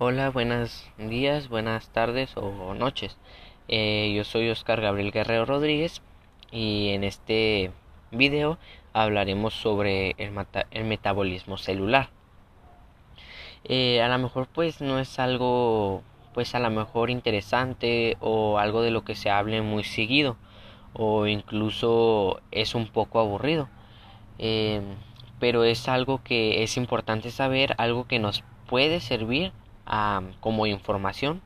Hola, buenos días, buenas tardes o noches. Eh, yo soy Oscar Gabriel Guerrero Rodríguez y en este video hablaremos sobre el, el metabolismo celular. Eh, a lo mejor pues no es algo pues a lo mejor interesante o algo de lo que se hable muy seguido o incluso es un poco aburrido. Eh, pero es algo que es importante saber, algo que nos puede servir como información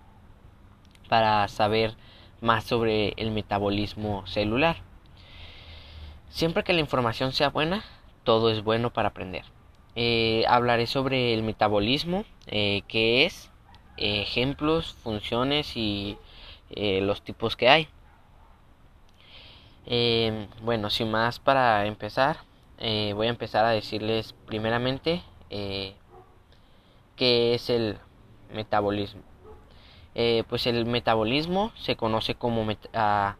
para saber más sobre el metabolismo celular. Siempre que la información sea buena, todo es bueno para aprender. Eh, hablaré sobre el metabolismo, eh, qué es, ejemplos, funciones y eh, los tipos que hay. bueno, sin más para empezar, voy a empezar a decirles primeramente qué es el metabolismo. Eh, pues el metabolismo se conoce como, ah,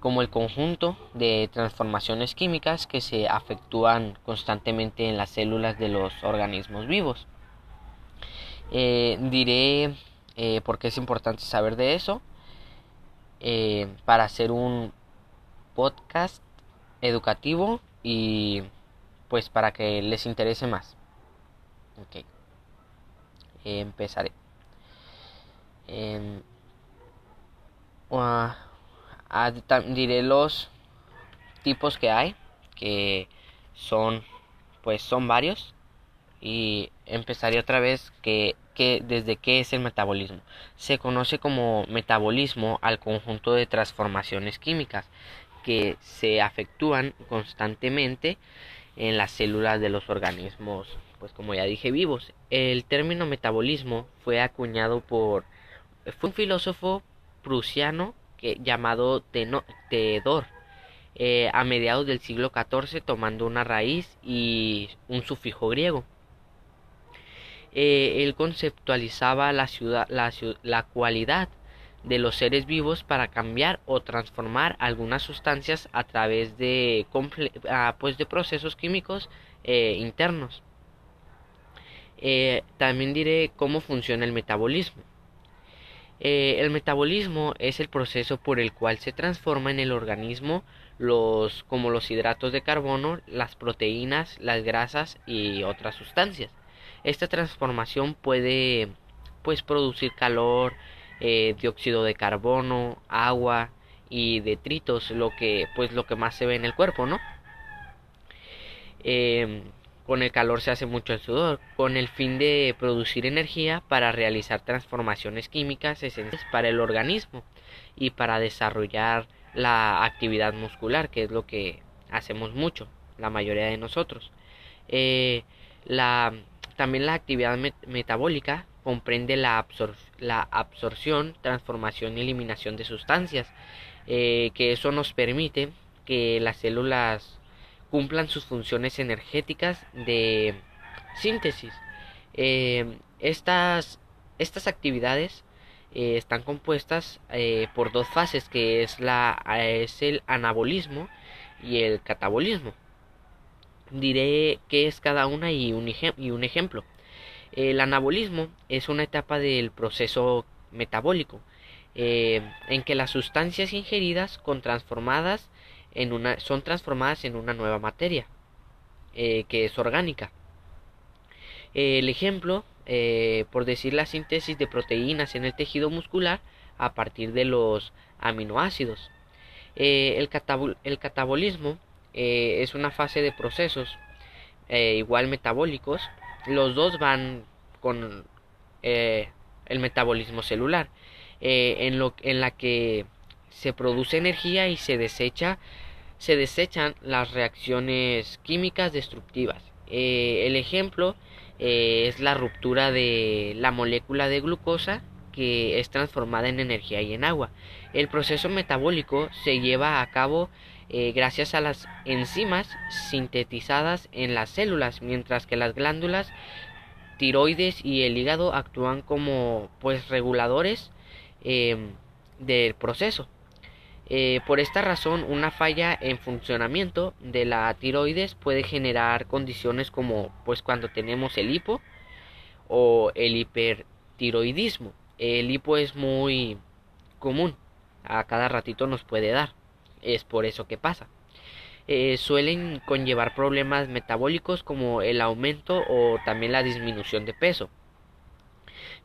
como el conjunto de transformaciones químicas que se afectúan constantemente en las células de los organismos vivos. Eh, diré eh, por qué es importante saber de eso para hacer un podcast educativo y pues para que les interese más. empezaré diré los tipos que hay, que son, pues son varios. Y empezaré otra vez que, que desde qué es el metabolismo. Se conoce como metabolismo al conjunto de transformaciones químicas que se afectúan constantemente en las células de los organismos, pues como ya dije, vivos. El término metabolismo fue acuñado por fue un filósofo prusiano que, llamado Teodor eh, a mediados del siglo XIV tomando una raíz y un sufijo griego. Eh, él conceptualizaba la, ciudad, la, cualidad de los seres vivos para cambiar o transformar algunas sustancias a través de, pues procesos químicos eh, internos. también diré cómo funciona el metabolismo. Eh, el metabolismo es el proceso por el cual se transforma en el organismo los como los hidratos de carbono, las proteínas, las grasas y otras sustancias. Esta transformación puede pues producir calor, eh, dióxido de carbono, agua y detritos, lo que pues lo que más se ve en el cuerpo, ¿no? Em, con el calor se hace mucho el sudor, con el fin de producir energía para realizar transformaciones químicas esenciales para el organismo y para desarrollar la actividad muscular, que es lo que hacemos mucho, la mayoría de nosotros. Eh, la, también la actividad metabólica comprende la, la, absorción, transformación y eliminación de sustancias, eh, que eso nos permite que las células cumplan sus funciones energéticas de síntesis. Eh, estas, estas actividades eh, están compuestas eh, por dos fases que es, la, es el anabolismo y el catabolismo. Diré qué es cada una y un, y un ejemplo. El anabolismo es una etapa del proceso metabólico en que las sustancias ingeridas con transformadas una, son transformadas en una nueva materia eh, que es orgánica. el ejemplo, eh, por decir la síntesis de proteínas en el tejido muscular a partir de los aminoácidos. Eh, el, el, catabolismo es una fase de procesos igual metabólicos. Los dos van con el metabolismo celular, en, lo, en la que se produce energía y se desecha se desechan las reacciones químicas destructivas. Eh, el ejemplo eh, es la ruptura de la molécula de glucosa que es transformada en energía y en agua. El proceso metabólico se lleva a cabo eh, gracias a las enzimas sintetizadas en las células, mientras que las glándulas tiroides y el hígado actúan como pues reguladores del proceso. Eh, por esta razón, una falla en funcionamiento de la tiroides puede generar condiciones como pues cuando tenemos el hipo o el hipotiroidismo. El hipo es muy común, a cada ratito nos puede dar, es por eso que pasa. Eh, suelen conllevar problemas metabólicos como el aumento o también la disminución de peso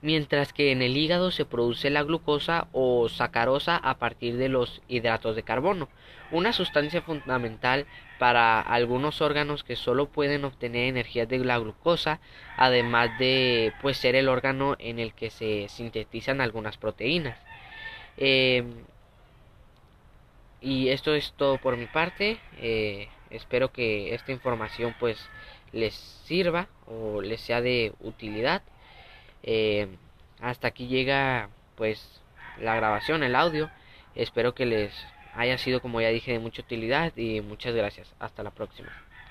mientras que en el hígado se produce la glucosa o sacarosa a partir de los hidratos de carbono, una sustancia fundamental para algunos órganos que solo pueden obtener energía de la glucosa, además de pues ser el órgano en el que se sintetizan algunas proteínas. Em, y esto es todo por mi parte. Eh, espero que esta información pues les sirva o les sea de utilidad. Eh, hasta aquí llega pues la grabación, el audio. Espero que les haya sido como ya dije de mucha utilidad y muchas gracias. Hasta la próxima.